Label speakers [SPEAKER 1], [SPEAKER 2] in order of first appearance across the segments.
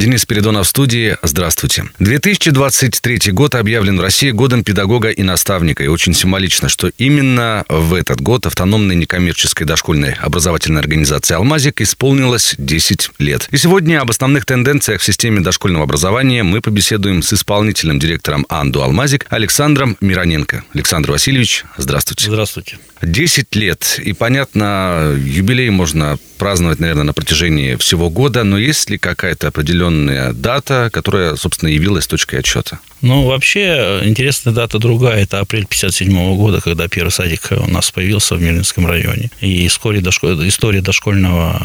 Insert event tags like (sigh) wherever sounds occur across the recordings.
[SPEAKER 1] Денис Передонов в студии. Здравствуйте. 2023 год объявлен в России годом педагога и наставника. И очень символично, что именно в этот год автономной некоммерческой дошкольной образовательной организации «Алмазик» исполнилось 10 лет. И сегодня об основных тенденциях в системе дошкольного образования мы побеседуем с исполнительным директором АНДУ «Алмазик» Александром Мироненко. Александр Васильевич, здравствуйте.
[SPEAKER 2] Здравствуйте.
[SPEAKER 1] 10 лет. И, понятно, юбилей можно праздновать, наверное, на протяжении всего года, но есть ли какая-то определенная дата, которая, собственно, явилась точкой отчета?
[SPEAKER 2] Ну, вообще, интересная дата другая. Это апрель 57 года, когда первый садик у нас появился в Мирнинском районе. И вскоре дошколь... история дошкольного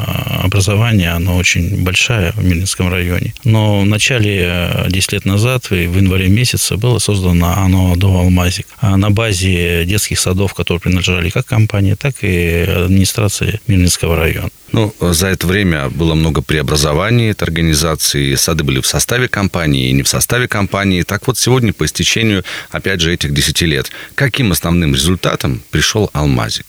[SPEAKER 2] образования, она очень большая в Мирнинском районе. Но в начале, 10 лет назад, в январе месяце, было создано оно до Алмазик. А на базе детских садов, которые принадлежали как компании, так и администрации Мирнинского района.
[SPEAKER 1] Ну, за это время было много преобразований этой организации. Сады были в составе компании и не в составе компании. Так вот, сегодня, по истечению, опять же, этих 10 лет, каким основным результатом пришел Алмазик?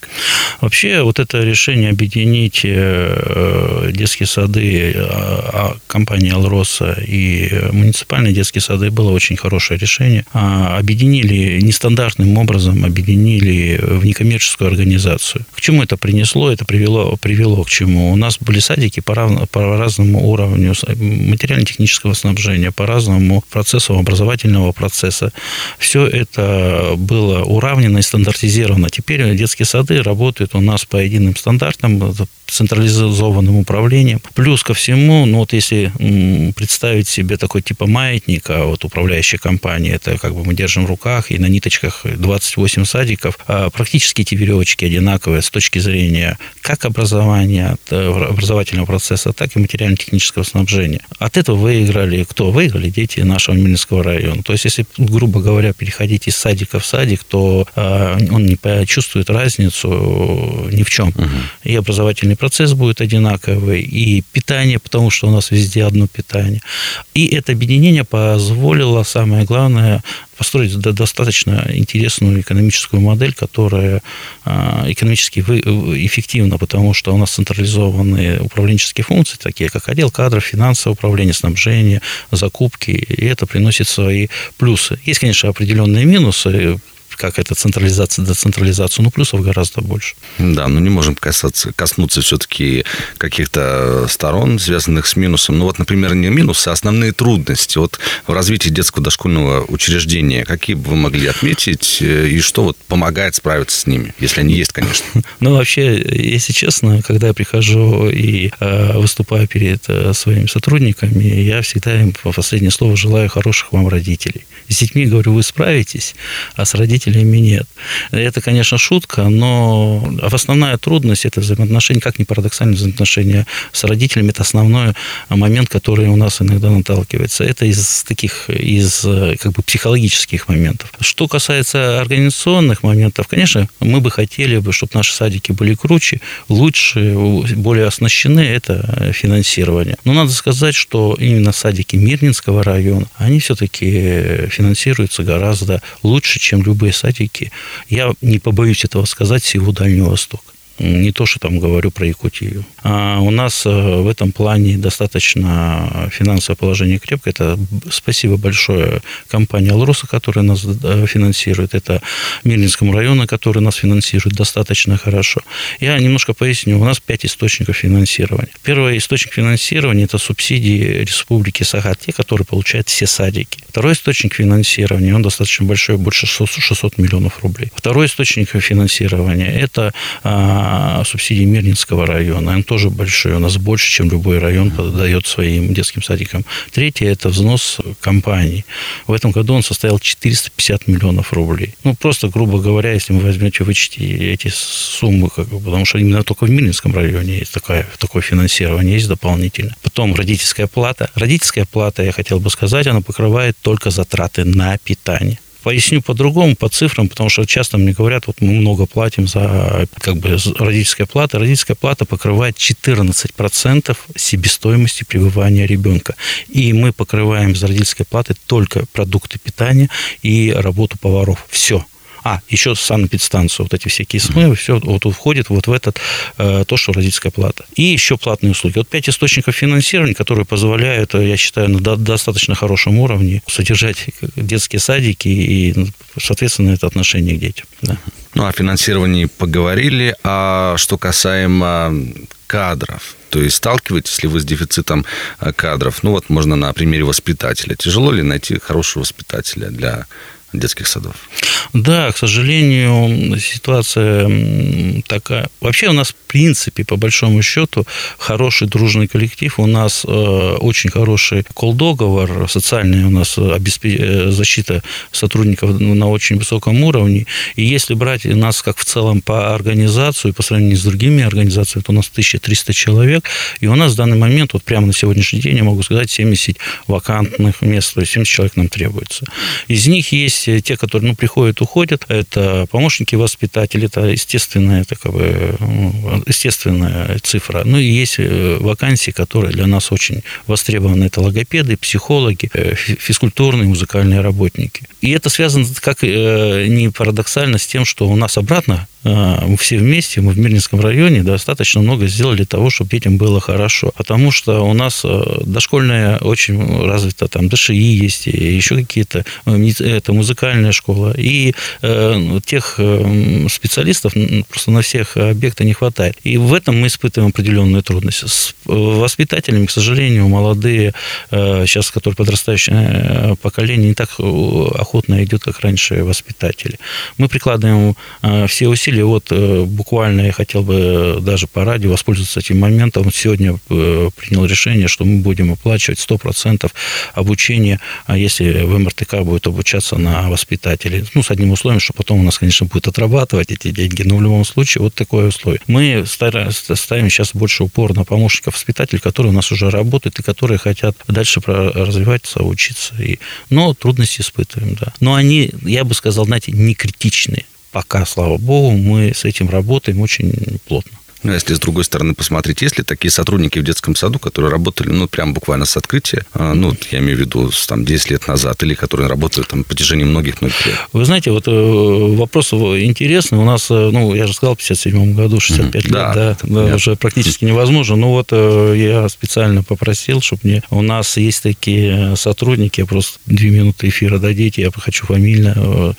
[SPEAKER 2] Вообще, вот это решение объединить э, детские сады а, а, компании «Алроса» и муниципальные детские сады было очень хорошее решение. А, объединили нестандартным образом, объединили в некоммерческую организацию. К чему это принесло? Это привело, привело к чему? Почему? У нас были садики по, рав... по разному уровню материально-технического снабжения, по разному процессу образовательного процесса. Все это было уравнено и стандартизировано. Теперь детские сады работают у нас по единым стандартам, централизованным управлением. Плюс ко всему, ну вот если представить себе такой типа маятника, вот управляющая компания, это как бы мы держим в руках, и на ниточках 28 садиков, а практически эти веревочки одинаковые с точки зрения как образования, э, образовательного процесса, так и материально-технического снабжения. От этого выиграли кто? Выиграли дети нашего Мельнинского района. То есть, если, грубо говоря, переходить из садика в садик, то э, он не почувствует разницу ни в чем. Угу. И образовательный образовательный процесс будет одинаковый, и питание, потому что у нас везде одно питание. И это объединение позволило, самое главное, построить достаточно интересную экономическую модель, которая а, экономически эффективна, потому что у нас централизованные управленческие функции, такие как отдел кадров, финансовое управление, снабжение, закупки, и это приносит свои плюсы. Есть, конечно, определенные минусы, как это централизация, децентрализация, ну, плюсов гораздо больше.
[SPEAKER 1] Да, но не можем касаться, коснуться все-таки каких-то сторон, связанных с минусом. Ну, вот, например, не минусы, а основные трудности. Вот в развитии детского дошкольного учреждения, какие бы вы могли отметить, э, и что вот помогает справиться с ними, если они есть, конечно? (laughs)
[SPEAKER 2] Ну, вообще, если честно, когда я прихожу и э, выступаю перед э, своими сотрудниками, я всегда им по последнее слово желаю хороших вам родителей. С детьми говорю, вы справитесь, а с родителями родителями нет. Это, конечно, шутка, но основная трудность – это взаимоотношения, как ни парадоксально, взаимоотношения с родителями – это основной момент, который у нас иногда наталкивается. Это из таких, из как бы психологических моментов. Что касается организационных моментов, конечно, мы бы хотели бы, чтобы наши садики были круче, лучше, более оснащены, это финансирование. Но надо сказать, что именно садики Мирнинского района, они все-таки финансируются гораздо лучше, чем любые садики, я не побоюсь этого сказать, всего Дальнего Востока. Не то, что там говорю про Якутию. А у нас э, в этом плане достаточно финансовое положение крепкое. Это спасибо большое компании «Алроса», которая нас э, финансирует. Это Мирнинскому району, который нас финансирует достаточно хорошо. Я немножко поясню. У нас пять источников финансирования. Первый источник финансирования – это субсидии Республики Сахат, те, которые получают все садики. Второй источник финансирования, он достаточно большой, больше 600 миллионов рублей. Второй источник финансирования – это а, субсидии Мирнинского района. Он тоже большой, у нас больше, чем любой район подает своим детским садикам. Третье – это взнос компаний. В этом году он составил 450 миллионов рублей. Ну, просто, грубо говоря, если вы возьмете, вычтите эти суммы, как бы, потому что именно только в Мирнинском районе есть такое, такое финансирование, есть дополнительно. Потом родительская плата. Родительская плата, я хотел бы сказать, она покрывает только затраты на питание поясню по-другому, по цифрам, потому что часто мне говорят, вот мы много платим за как бы родительская плата. Родительская плата покрывает 14% себестоимости пребывания ребенка. И мы покрываем за родительской платы только продукты питания и работу поваров. Все. А, еще санэпидстанцию, вот эти все кисмы, все вот входит вот в этот, э, то, что родительская плата. И еще платные услуги. Вот пять источников финансирования, которые позволяют, э, я считаю, на достаточно хорошем уровне содержать детские садики и, ну, соответственно, это отношение к детям. Да.
[SPEAKER 1] Ну, о финансировании поговорили. А что касаемо кадров, то есть сталкиваетесь ли вы с дефицитом э, кадров? Ну вот можно на примере воспитателя. Тяжело ли найти хорошего воспитателя для детских садов?
[SPEAKER 2] Да, к сожалению, ситуация такая. Вообще у нас, в принципе, по большому счету, хороший дружный коллектив. У нас э, очень хороший колл-договор, социальная у нас э, защита сотрудников на очень высоком уровне. И если брать нас как в целом по организации, по сравнению с другими организациями, то у нас 1300 человек, и у нас в данный момент, вот прямо на сегодняшний день, я могу сказать, 70 вакантных мест, то есть 70 человек нам требуется. Из них есть те, которые ну, приходят, уходят. Это помощники воспитателей, это естественная, это как бы, естественная цифра. Ну и есть э, вакансии, которые для нас очень востребованы. Это логопеды, психологи, э, физкультурные, музыкальные работники. И это связано, как э, не парадоксально, с тем, что у нас обратно все вместе, мы в Мирнинском районе достаточно много сделали того, чтобы детям было хорошо. Потому что у нас дошкольная очень развита, там ДШИ есть, и еще какие-то, это музыкальная школа. И э, тех э, специалистов просто на всех объектах не хватает. И в этом мы испытываем определенные трудности. С э, воспитателями, к сожалению, молодые, э, сейчас, которые подрастающее э, поколение, не так охотно идет, как раньше воспитатели. Мы прикладываем э, все усилия. Вот э, буквально я хотел бы даже по радио воспользоваться этим моментом. Сегодня э, принял решение, что мы будем оплачивать 100% обучения, а если в МРТК будет обучаться на воспитателей. Ну, с одним условием, что потом у нас, конечно, будет отрабатывать эти деньги, но в любом случае вот такое условие. Мы ставим сейчас больше упор на помощников воспитателей, которые у нас уже работают и которые хотят дальше развиваться, учиться. И... Но трудности испытываем, да. Но они, я бы сказал, знаете, не критичные. Пока, слава богу, мы с этим работаем очень плотно.
[SPEAKER 1] Ну, если с другой стороны посмотреть, есть ли такие сотрудники в детском саду, которые работали, ну, прям буквально с открытия, а, ну, я имею в виду, там, 10 лет назад, или которые работают там, в протяжении многих-многих лет?
[SPEAKER 2] Вы знаете, вот э, вопрос интересный. У нас, э, ну, я же сказал, в 57 году 65 mm-hmm. лет, да, да, уже практически невозможно. Ну, вот э, я специально попросил, чтобы мне... У нас есть такие сотрудники, я просто две минуты эфира дадите, я хочу фамильно.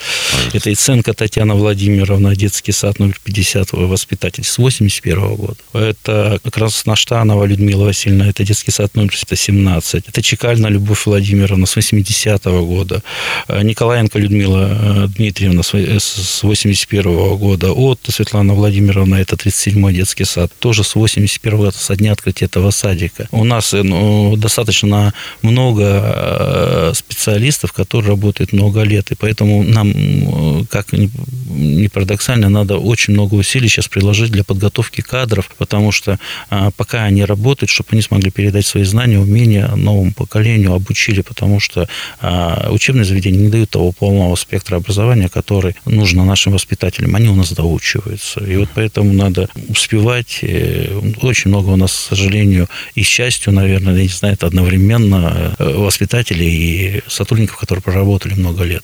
[SPEAKER 2] Это Иценко Татьяна Владимировна, детский сад номер 50, воспитатель с 81 2001 года. Это Красноштанова Людмила Васильевна, это детский сад номер 17. Это Чекальна Любовь Владимировна с 80-го года. Николаенко Людмила э, Дмитриевна с 81 -го года. От Светлана Владимировна, это 37-й детский сад. Тоже с 81 года, со дня открытия этого садика. У нас э, ну, достаточно много э, специалистов, которые работают много лет. И поэтому нам, как ни парадоксально, надо очень много усилий сейчас приложить для подготовки кадров, потому что а, пока они работают, чтобы они смогли передать свои знания, умения новому поколению, обучили, потому что а, учебные заведения не дают того полного спектра образования, который нужно нашим воспитателям. Они у нас доучиваются. И вот поэтому надо успевать. Э, очень много у нас, к сожалению, и счастью, наверное, я не знаю, это одновременно э, воспитателей и сотрудников, которые проработали много лет.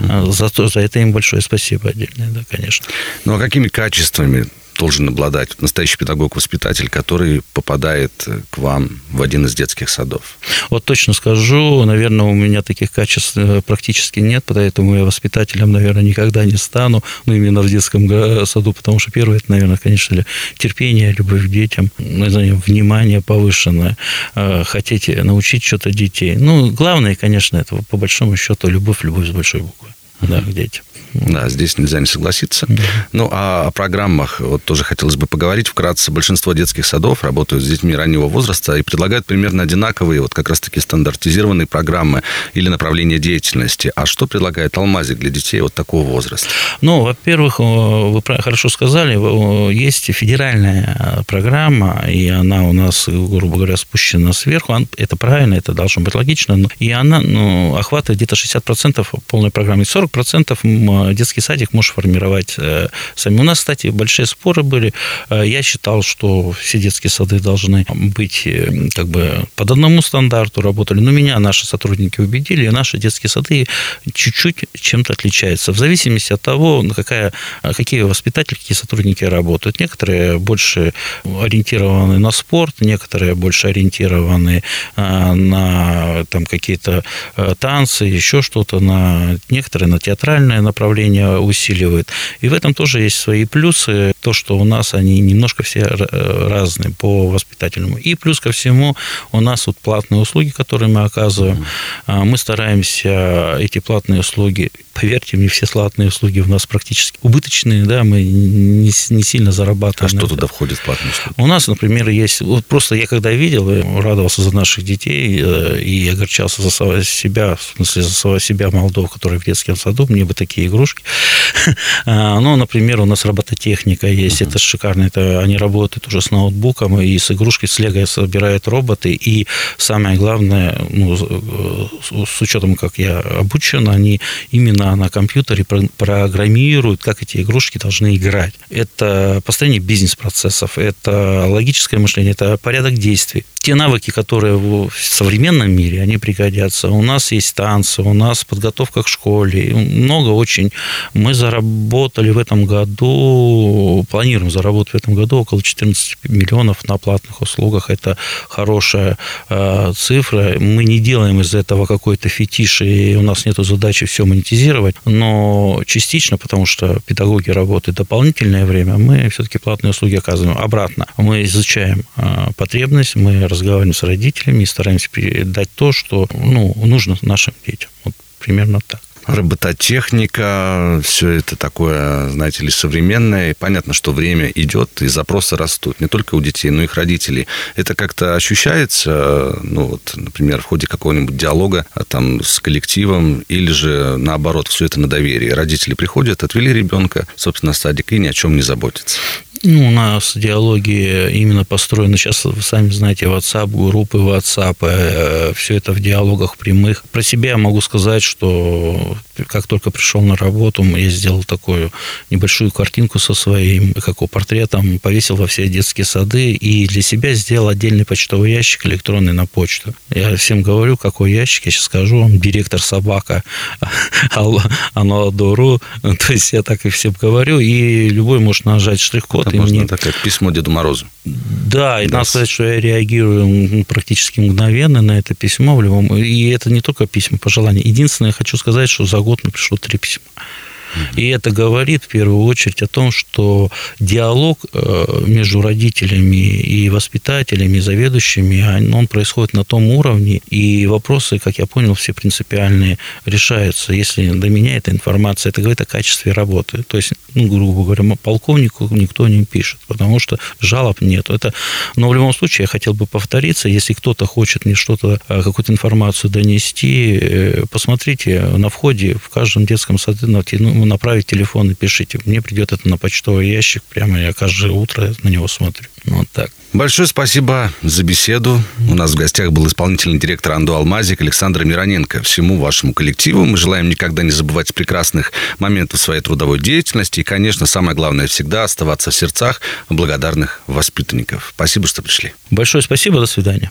[SPEAKER 2] За, то, за это им большое спасибо отдельное, да, конечно.
[SPEAKER 1] Ну, а какими качествами должен обладать настоящий педагог-воспитатель, который попадает к вам в один из детских садов?
[SPEAKER 2] Вот точно скажу, наверное, у меня таких качеств э, практически нет, поэтому я воспитателем, наверное, никогда не стану, ну, именно в детском саду, потому что первое, это, наверное, конечно, терпение, любовь к детям, ну, внимание повышенное, э, хотите научить что-то детей. Ну, главное, конечно, это по большому счету любовь, любовь с большой буквы, да, к детям.
[SPEAKER 1] Да, здесь нельзя не согласиться. Да. Ну, а о программах вот тоже хотелось бы поговорить вкратце. Большинство детских садов работают с детьми раннего возраста и предлагают примерно одинаковые, вот как раз-таки стандартизированные программы или направления деятельности. А что предлагает Алмазик для детей вот такого возраста?
[SPEAKER 2] Ну, во-первых, вы хорошо сказали, есть федеральная программа, и она у нас, грубо говоря, спущена сверху. Это правильно, это должно быть логично. И она ну, охватывает где-то 60% полной программы. 40% 90% детский садик может формировать э, сами. У нас, кстати, большие споры были. Э, я считал, что все детские сады должны быть э, как бы под одному стандарту работали. Но меня наши сотрудники убедили, и наши детские сады чуть-чуть чем-то отличаются. В зависимости от того, какая, какие воспитатели, какие сотрудники работают. Некоторые больше ориентированы на спорт, некоторые больше ориентированы на там, какие-то танцы, еще что-то, на некоторые театральное направление усиливают. И в этом тоже есть свои плюсы. То, что у нас они немножко все разные по воспитательному. И плюс ко всему у нас вот платные услуги, которые мы оказываем. Mm-hmm. Мы стараемся эти платные услуги поверьте мне, все платные услуги у нас практически убыточные, да, мы не, не сильно зарабатываем.
[SPEAKER 1] А что туда входит в платные
[SPEAKER 2] услуги? У нас, например, есть, вот просто я когда видел, радовался за наших детей э, и огорчался за себя, в смысле, за себя молодого, который в детском саду, мне бы такие игрушки. (laughs) А, ну, например, у нас робототехника есть, это шикарно, это они работают уже с ноутбуком и с игрушкой, с лего собирают роботы, и самое главное, ну, с учетом, как я обучен, они именно на, на компьютере программируют, как эти игрушки должны играть. Это построение бизнес-процессов, это логическое мышление, это порядок действий те навыки, которые в современном мире, они пригодятся. У нас есть танцы, у нас подготовка к школе, много очень. Мы заработали в этом году, планируем заработать в этом году около 14 миллионов на платных услугах. Это хорошая э, цифра. Мы не делаем из этого какой-то фетиш, и у нас нет задачи все монетизировать, но частично, потому что педагоги работают дополнительное время, мы все-таки платные услуги оказываем. Обратно, мы изучаем э, потребность, мы разговариваем с родителями и стараемся передать то, что ну, нужно нашим детям. Вот примерно так
[SPEAKER 1] робототехника, все это такое, знаете ли, современное. И понятно, что время идет, и запросы растут не только у детей, но и их родителей. Это как-то ощущается, ну вот, например, в ходе какого-нибудь диалога а, там с коллективом, или же наоборот, все это на доверии. Родители приходят, отвели ребенка, собственно, садик и ни о чем не заботятся.
[SPEAKER 2] Ну, у нас диалоги именно построены. Сейчас, вы сами знаете, WhatsApp, группы WhatsApp, э, все это в диалогах прямых. Про себя я могу сказать, что как только пришел на работу, я сделал такую небольшую картинку со своим, как портретом, повесил во все детские сады и для себя сделал отдельный почтовый ящик электронный на почту. Я всем говорю, какой ящик, я сейчас скажу вам, директор собака, (laughs) оно дуру. (laughs) То есть я так и всем говорю, и любой может нажать штрих-код
[SPEAKER 1] это можно мне... так сказать, письмо Деду Морозу.
[SPEAKER 2] Да, и да. надо сказать, что я реагирую практически мгновенно на это письмо в любом... И это не только письма, пожелания. Единственное, я хочу сказать, что за год мне пришло три письма. И это говорит в первую очередь о том, что диалог э, между родителями и воспитателями, заведующими, он происходит на том уровне, и вопросы, как я понял, все принципиальные решаются. Если до меня эта информация, это говорит о качестве работы. То есть, ну, грубо говоря, полковнику никто не пишет, потому что жалоб нет. Это, но в любом случае я хотел бы повториться, если кто-то хочет мне что-то, э, какую-то информацию донести, э, посмотрите на входе в каждом детском саду, ну, направить телефон и пишите. Мне придет это на почтовый ящик, прямо я каждое утро на него смотрю. Ну, вот так.
[SPEAKER 1] Большое спасибо за беседу. У нас в гостях был исполнительный директор Анду Алмазик Александр Мироненко. Всему вашему коллективу мы желаем никогда не забывать прекрасных моментов своей трудовой деятельности. И, конечно, самое главное всегда оставаться в сердцах благодарных воспитанников. Спасибо, что пришли.
[SPEAKER 2] Большое спасибо. До свидания.